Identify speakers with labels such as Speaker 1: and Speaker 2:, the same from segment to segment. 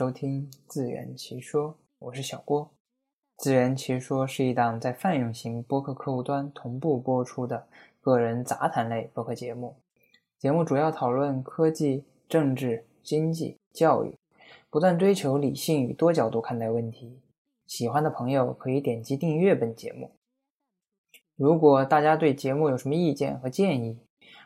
Speaker 1: 收听自圆其说，我是小郭。自圆其说是一档在泛用型播客客户端同步播出的个人杂谈类播客节目。节目主要讨论科技、政治、经济、教育，不断追求理性与多角度看待问题。喜欢的朋友可以点击订阅本节目。如果大家对节目有什么意见和建议，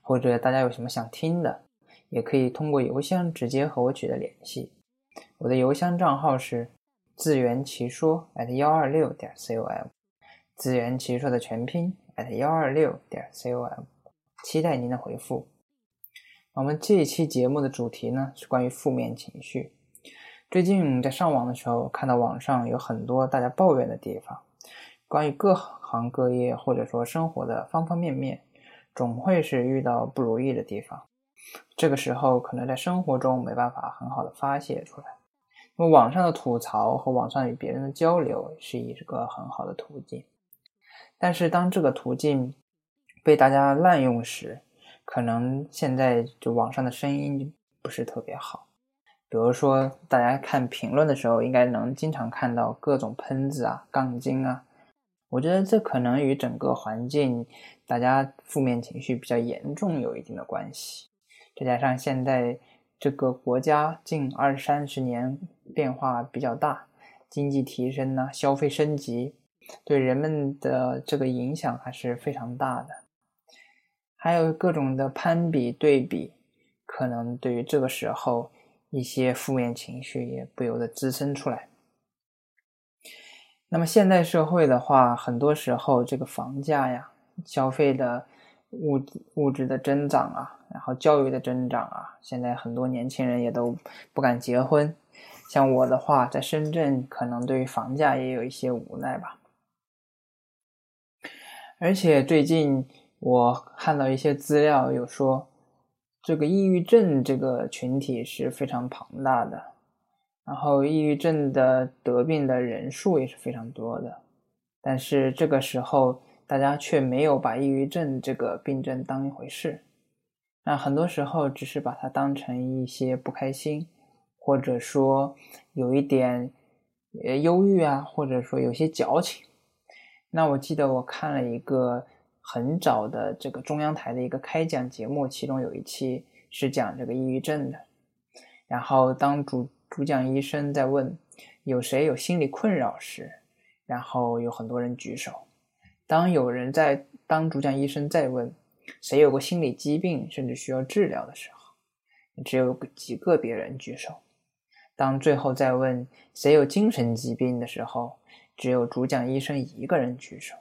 Speaker 1: 或者大家有什么想听的，也可以通过邮箱直接和我取得联系。我的邮箱账号是自圆其说 at 幺二六点 com，自圆其说的全拼 at 幺二六点 com，期待您的回复。我们这一期节目的主题呢是关于负面情绪。最近在上网的时候，看到网上有很多大家抱怨的地方，关于各行各业或者说生活的方方面面，总会是遇到不如意的地方。这个时候可能在生活中没办法很好的发泄出来。那么网上的吐槽和网上与别人的交流是一个很好的途径，但是当这个途径被大家滥用时，可能现在就网上的声音不是特别好。比如说，大家看评论的时候，应该能经常看到各种喷子啊、杠精啊。我觉得这可能与整个环境大家负面情绪比较严重有一定的关系。再加上现在这个国家近二三十年。变化比较大，经济提升呢，消费升级，对人们的这个影响还是非常大的。还有各种的攀比对比，可能对于这个时候一些负面情绪也不由得滋生出来。那么现代社会的话，很多时候这个房价呀、消费的物物质的增长啊，教育的增长啊，现在很多年轻人也都不敢结婚。像我的话，在深圳可能对于房价也有一些无奈吧。而且最近我看到一些资料，有说这个抑郁症这个群体是非常庞大的，然后抑郁症的得病的人数也是非常多的。但是这个时候，大家却没有把抑郁症这个病症当一回事，那很多时候只是把它当成一些不开心。或者说有一点呃忧郁啊，或者说有些矫情。那我记得我看了一个很早的这个中央台的一个开讲节目，其中有一期是讲这个抑郁症的。然后当主主讲医生在问有谁有心理困扰时，然后有很多人举手。当有人在当主讲医生在问谁有过心理疾病甚至需要治疗的时候，只有几个别人举手。当最后再问谁有精神疾病的时候，只有主讲医生一个人举手。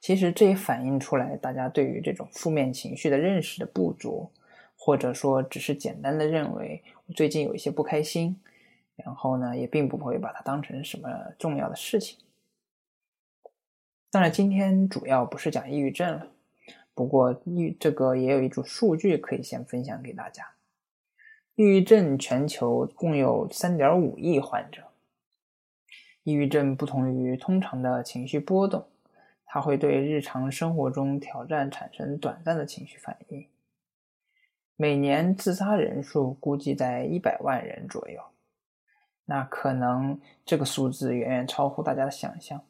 Speaker 1: 其实这也反映出来大家对于这种负面情绪的认识的不足，或者说只是简单的认为我最近有一些不开心，然后呢也并不会把它当成什么重要的事情。当然，今天主要不是讲抑郁症了，不过抑这个也有一组数据可以先分享给大家。抑郁症全球共有三点五亿患者。抑郁症不同于通常的情绪波动，它会对日常生活中挑战产生短暂的情绪反应。每年自杀人数估计在一百万人左右，那可能这个数字远远超乎大家的想象。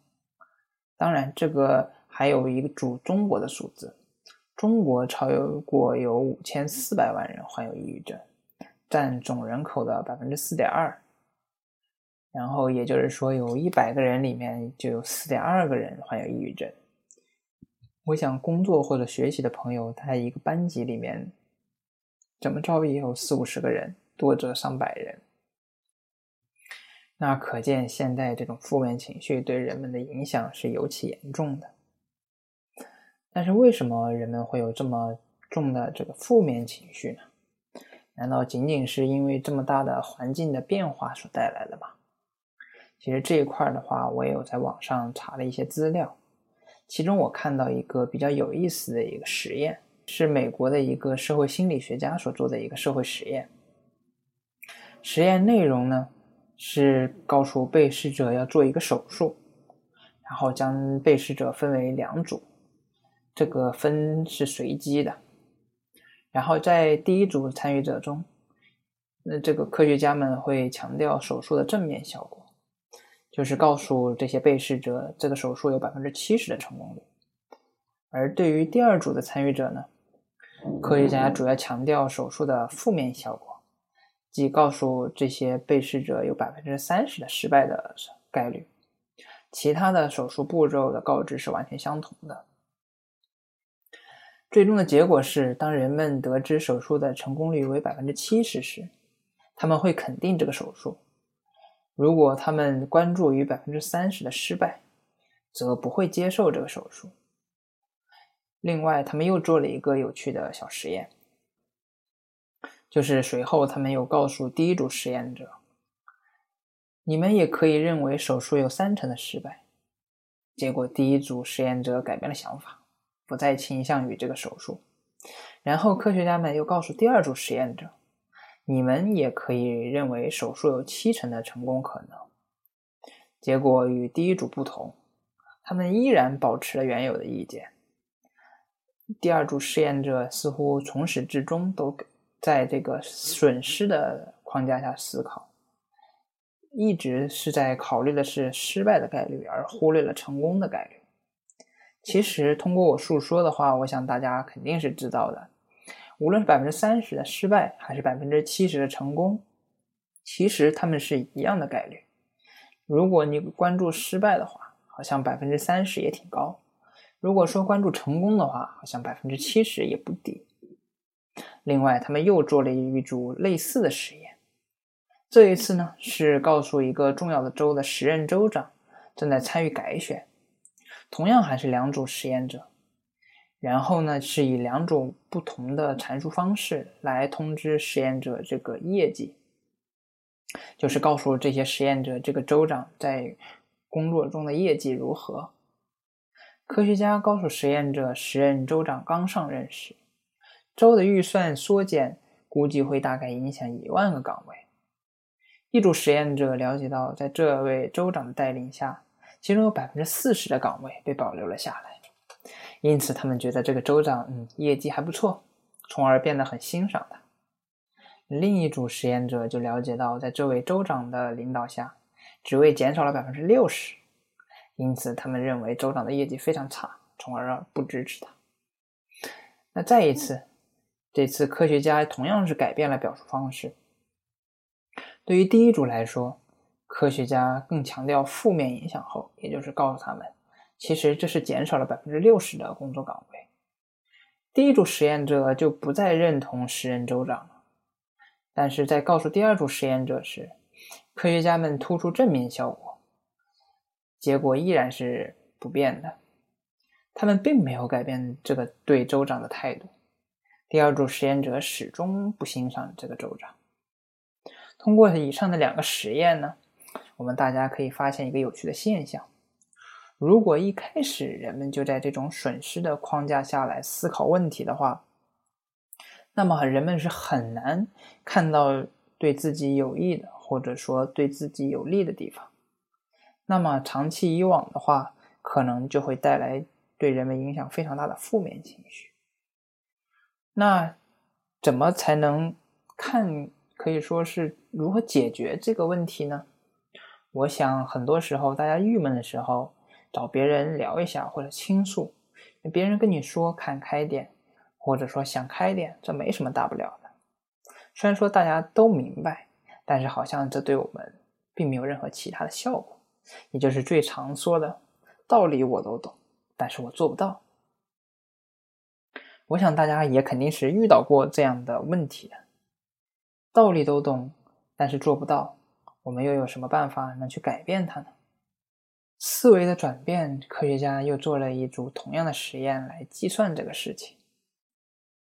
Speaker 1: 当然，这个还有一个主中国的数字，中国超过有五千四百万人患有抑郁症。占总人口的百分之四点二，然后也就是说，有一百个人里面就有四点二个人患有抑郁症。我想，工作或者学习的朋友，他在一个班级里面，怎么着也有四五十个人，多则上百人。那可见，现在这种负面情绪对人们的影响是尤其严重的。但是，为什么人们会有这么重的这个负面情绪呢？难道仅仅是因为这么大的环境的变化所带来的吗？其实这一块的话，我也有在网上查了一些资料，其中我看到一个比较有意思的一个实验，是美国的一个社会心理学家所做的一个社会实验。实验内容呢是告诉被试者要做一个手术，然后将被试者分为两组，这个分是随机的。然后在第一组参与者中，那这个科学家们会强调手术的正面效果，就是告诉这些被试者，这个手术有百分之七十的成功率。而对于第二组的参与者呢，科学家主要强调手术的负面效果，即告诉这些被试者有百分之三十的失败的概率，其他的手术步骤的告知是完全相同的。最终的结果是，当人们得知手术的成功率为百分之七十时，他们会肯定这个手术；如果他们关注于百分之三十的失败，则不会接受这个手术。另外，他们又做了一个有趣的小实验，就是随后他们又告诉第一组实验者：“你们也可以认为手术有三成的失败。”结果，第一组实验者改变了想法。不再倾向于这个手术，然后科学家们又告诉第二组实验者：“你们也可以认为手术有七成的成功可能。”结果与第一组不同，他们依然保持了原有的意见。第二组实验者似乎从始至终都在这个损失的框架下思考，一直是在考虑的是失败的概率，而忽略了成功的概率。其实，通过我述说的话，我想大家肯定是知道的。无论是百分之三十的失败，还是百分之七十的成功，其实他们是一样的概率。如果你关注失败的话，好像百分之三十也挺高；如果说关注成功的话，好像百分之七十也不低。另外，他们又做了一组类似的实验，这一次呢是告诉一个重要的州的时任州长正在参与改选。同样还是两组实验者，然后呢是以两种不同的阐述方式来通知实验者这个业绩，就是告诉这些实验者这个州长在工作中的业绩如何。科学家告诉实验者，时任州长刚上任时，州的预算缩减估计会大概影响一万个岗位。一组实验者了解到，在这位州长的带领下。其中有百分之四十的岗位被保留了下来，因此他们觉得这个州长嗯业绩还不错，从而变得很欣赏他。另一组实验者就了解到，在这位州长的领导下，职位减少了百分之六十，因此他们认为州长的业绩非常差，从而不支持他。那再一次，这次科学家同样是改变了表述方式。对于第一组来说。科学家更强调负面影响后，也就是告诉他们，其实这是减少了百分之六十的工作岗位。第一组实验者就不再认同时任州长了，但是在告诉第二组实验者时，科学家们突出正面效果，结果依然是不变的。他们并没有改变这个对州长的态度。第二组实验者始终不欣赏这个州长。通过以上的两个实验呢？我们大家可以发现一个有趣的现象：如果一开始人们就在这种损失的框架下来思考问题的话，那么人们是很难看到对自己有益的，或者说对自己有利的地方。那么长期以往的话，可能就会带来对人们影响非常大的负面情绪。那怎么才能看？可以说是如何解决这个问题呢？我想，很多时候大家郁闷的时候，找别人聊一下或者倾诉，别人跟你说看开点，或者说想开点，这没什么大不了的。虽然说大家都明白，但是好像这对我们并没有任何其他的效果。也就是最常说的道理我都懂，但是我做不到。我想大家也肯定是遇到过这样的问题的，道理都懂，但是做不到。我们又有什么办法能去改变它呢？思维的转变，科学家又做了一组同样的实验来计算这个事情。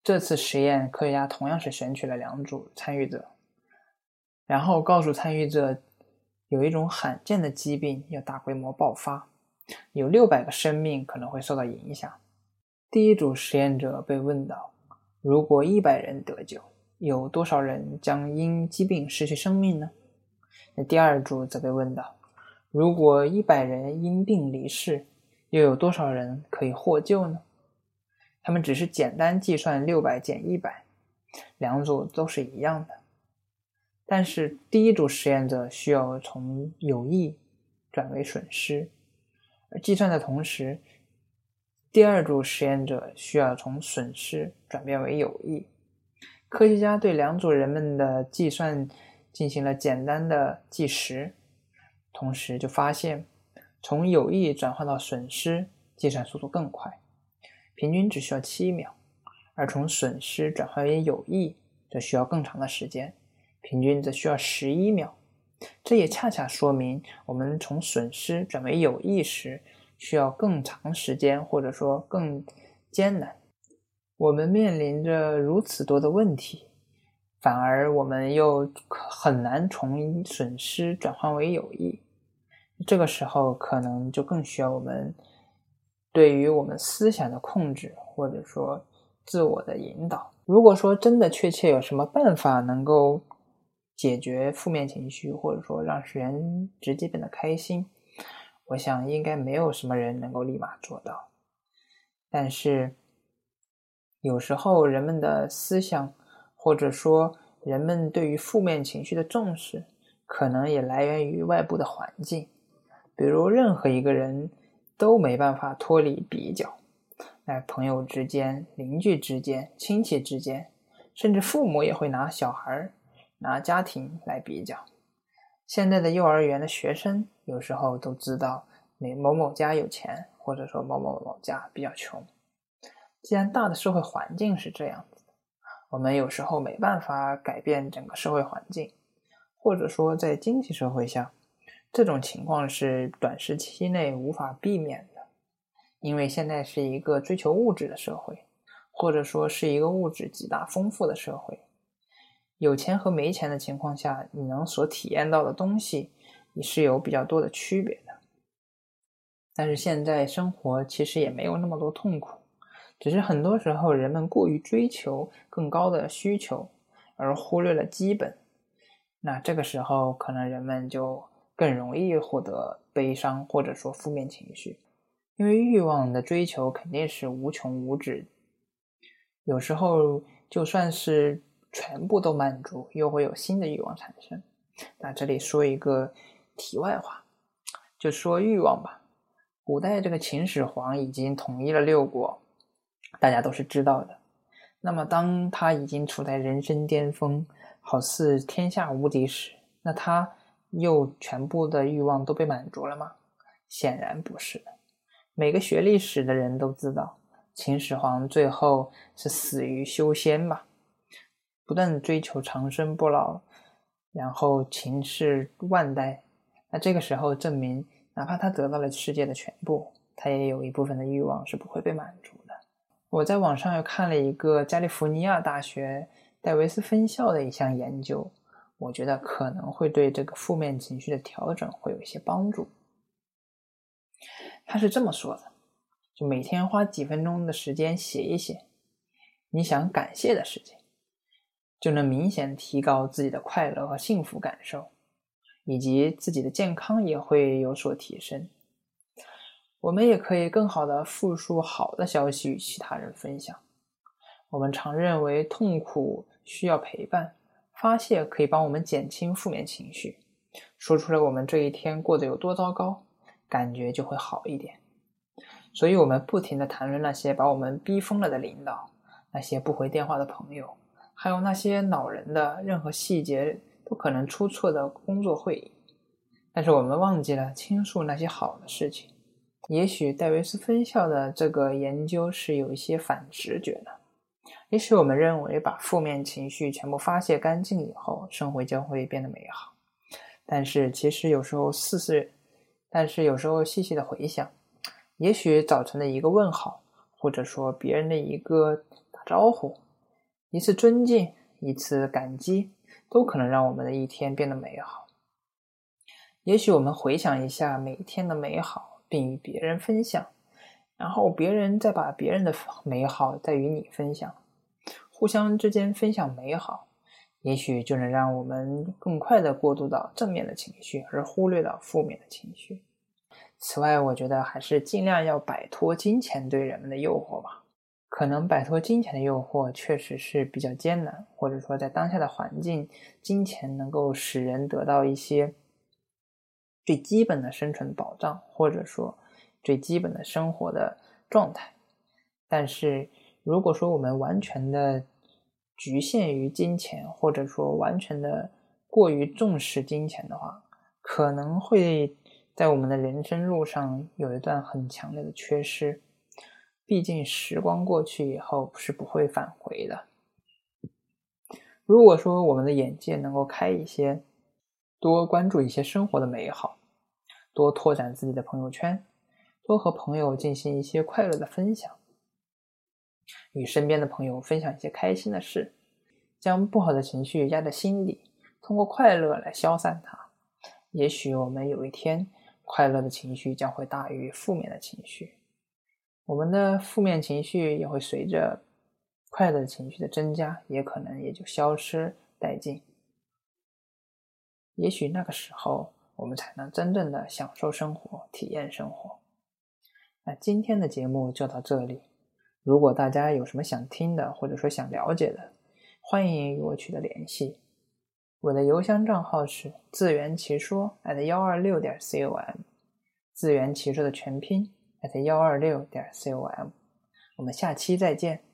Speaker 1: 这次实验，科学家同样是选取了两组参与者，然后告诉参与者，有一种罕见的疾病要大规模爆发，有六百个生命可能会受到影响。第一组实验者被问到，如果一百人得救，有多少人将因疾病失去生命呢？那第二组则被问到：如果一百人因病离世，又有多少人可以获救呢？他们只是简单计算六百减一百，两组都是一样的。但是第一组实验者需要从有益转为损失，而计算的同时，第二组实验者需要从损失转变为有益。科学家对两组人们的计算进行了简单的计时，同时就发现，从有益转换到损失计算速度更快，平均只需要七秒；而从损失转换为有益则需要更长的时间。平均则需要十一秒，这也恰恰说明我们从损失转为有益时需要更长时间，或者说更艰难。我们面临着如此多的问题，反而我们又很难从损失转换为友谊。这个时候，可能就更需要我们对于我们思想的控制，或者说自我的引导。如果说真的确切有什么办法能够。解决负面情绪，或者说让人直接变得开心，我想应该没有什么人能够立马做到。但是，有时候人们的思想，或者说人们对于负面情绪的重视，可能也来源于外部的环境。比如，任何一个人都没办法脱离比较，在朋友之间、邻居之间、亲戚之间，甚至父母也会拿小孩拿家庭来比较，现在的幼儿园的学生有时候都知道哪某某家有钱，或者说某某某家比较穷。既然大的社会环境是这样子，我们有时候没办法改变整个社会环境，或者说在经济社会下，这种情况是短时期内无法避免的，因为现在是一个追求物质的社会，或者说是一个物质极大丰富的社会。有钱和没钱的情况下，你能所体验到的东西也是有比较多的区别的。但是现在生活其实也没有那么多痛苦，只是很多时候人们过于追求更高的需求，而忽略了基本。那这个时候可能人们就更容易获得悲伤或者说负面情绪，因为欲望的追求肯定是无穷无止。有时候就算是。全部都满足，又会有新的欲望产生。那这里说一个题外话，就说欲望吧。古代这个秦始皇已经统一了六国，大家都是知道的。那么当他已经处在人生巅峰，好似天下无敌时，那他又全部的欲望都被满足了吗？显然不是。每个学历史的人都知道，秦始皇最后是死于修仙嘛。不断追求长生不老，然后秦氏万代。那这个时候证明，哪怕他得到了世界的全部，他也有一部分的欲望是不会被满足的。我在网上又看了一个加利福尼亚大学戴维斯分校的一项研究，我觉得可能会对这个负面情绪的调整会有一些帮助。他是这么说的：就每天花几分钟的时间写一写你想感谢的事情。就能明显提高自己的快乐和幸福感受，以及自己的健康也会有所提升。我们也可以更好的复述好的消息与其他人分享。我们常认为痛苦需要陪伴，发泄可以帮我们减轻负面情绪，说出来我们这一天过得有多糟糕，感觉就会好一点。所以，我们不停的谈论那些把我们逼疯了的领导，那些不回电话的朋友。还有那些恼人的、任何细节都可能出错的工作会议，但是我们忘记了倾诉那些好的事情。也许戴维斯分校的这个研究是有一些反直觉的。也许我们认为把负面情绪全部发泄干净以后，生活将会变得美好。但是其实有时候细细，但是有时候细细的回想，也许早晨的一个问好，或者说别人的一个打招呼。一次尊敬，一次感激，都可能让我们的一天变得美好。也许我们回想一下每天的美好，并与别人分享，然后别人再把别人的美好再与你分享，互相之间分享美好，也许就能让我们更快的过渡到正面的情绪，而忽略了负面的情绪。此外，我觉得还是尽量要摆脱金钱对人们的诱惑吧。可能摆脱金钱的诱惑确实是比较艰难，或者说在当下的环境，金钱能够使人得到一些最基本的生存保障，或者说最基本的生活的状态。但是，如果说我们完全的局限于金钱，或者说完全的过于重视金钱的话，可能会在我们的人生路上有一段很强烈的缺失。毕竟时光过去以后是不会返回的。如果说我们的眼界能够开一些，多关注一些生活的美好，多拓展自己的朋友圈，多和朋友进行一些快乐的分享，与身边的朋友分享一些开心的事，将不好的情绪压在心里，通过快乐来消散它，也许我们有一天，快乐的情绪将会大于负面的情绪。我们的负面情绪也会随着快乐的情绪的增加，也可能也就消失殆尽。也许那个时候，我们才能真正的享受生活，体验生活。那今天的节目就到这里。如果大家有什么想听的，或者说想了解的，欢迎与我取得联系。我的邮箱账号是自圆其说 at 幺二六点 com，自圆其说的全拼。at 幺二六点 com，我们下期再见。